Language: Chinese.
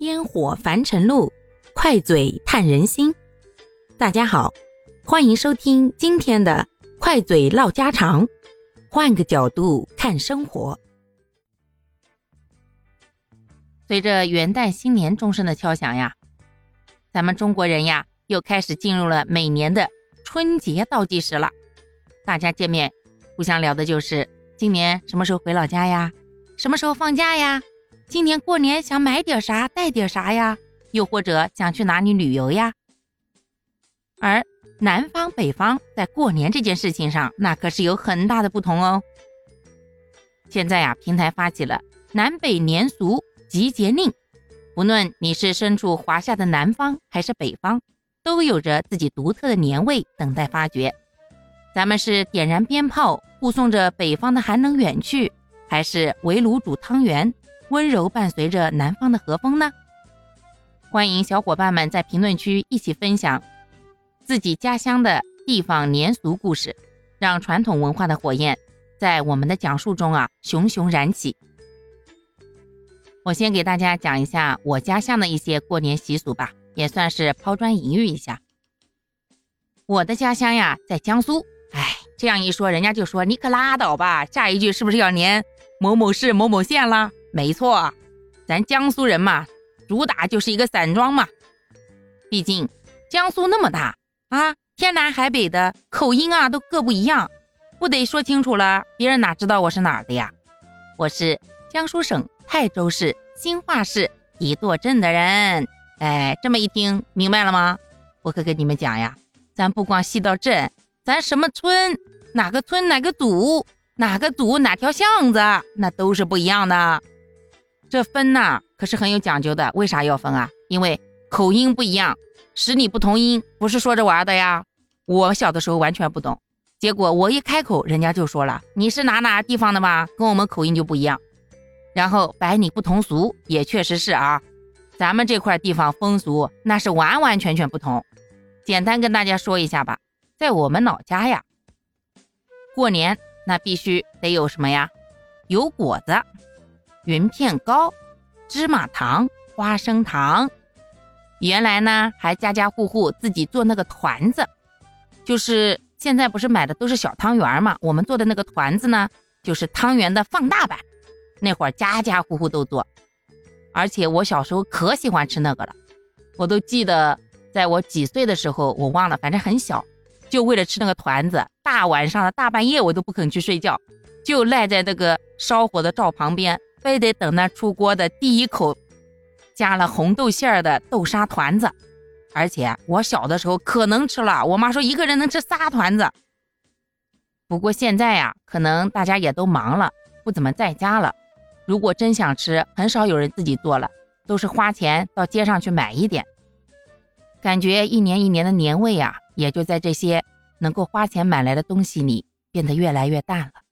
烟火凡尘路，快嘴探人心。大家好，欢迎收听今天的快嘴唠家常，换个角度看生活。随着元旦新年钟声的敲响呀，咱们中国人呀又开始进入了每年的春节倒计时了。大家见面互相聊的就是今年什么时候回老家呀，什么时候放假呀？今年过年想买点啥带点啥呀？又或者想去哪里旅游呀？而南方北方在过年这件事情上，那可是有很大的不同哦。现在呀，平台发起了南北年俗集结令，无论你是身处华夏的南方还是北方，都有着自己独特的年味等待发掘。咱们是点燃鞭炮护送着北方的寒冷远去，还是围炉煮汤圆？温柔伴随着南方的和风呢。欢迎小伙伴们在评论区一起分享自己家乡的地方年俗故事，让传统文化的火焰在我们的讲述中啊熊熊燃起。我先给大家讲一下我家乡的一些过年习俗吧，也算是抛砖引玉一下。我的家乡呀在江苏，哎，这样一说，人家就说你可拉倒吧，下一句是不是要连某某市某某县啦？没错，咱江苏人嘛，主打就是一个散装嘛。毕竟江苏那么大啊，天南海北的口音啊都各不一样，不得说清楚了，别人哪知道我是哪儿的呀？我是江苏省泰州市兴化市一垛镇的人。哎，这么一听明白了吗？我可跟你们讲呀，咱不光细到镇，咱什么村，哪个村哪个组，哪个组哪条巷子，那都是不一样的。这分呐可是很有讲究的，为啥要分啊？因为口音不一样，十里不同音，不是说着玩的呀。我小的时候完全不懂，结果我一开口，人家就说了：“你是哪哪地方的吧？跟我们口音就不一样。”然后百里不同俗，也确实是啊，咱们这块地方风俗那是完完全全不同。简单跟大家说一下吧，在我们老家呀，过年那必须得有什么呀？有果子。云片糕、芝麻糖、花生糖，原来呢还家家户户自己做那个团子，就是现在不是买的都是小汤圆嘛？我们做的那个团子呢，就是汤圆的放大版。那会儿家家户户都做，而且我小时候可喜欢吃那个了。我都记得，在我几岁的时候，我忘了，反正很小，就为了吃那个团子，大晚上的大半夜我都不肯去睡觉，就赖在那个烧火的灶旁边。非得等那出锅的第一口加了红豆馅儿的豆沙团子，而且我小的时候可能吃了，我妈说一个人能吃仨团子。不过现在呀，可能大家也都忙了，不怎么在家了。如果真想吃，很少有人自己做了，都是花钱到街上去买一点。感觉一年一年的年味呀，也就在这些能够花钱买来的东西里变得越来越淡了。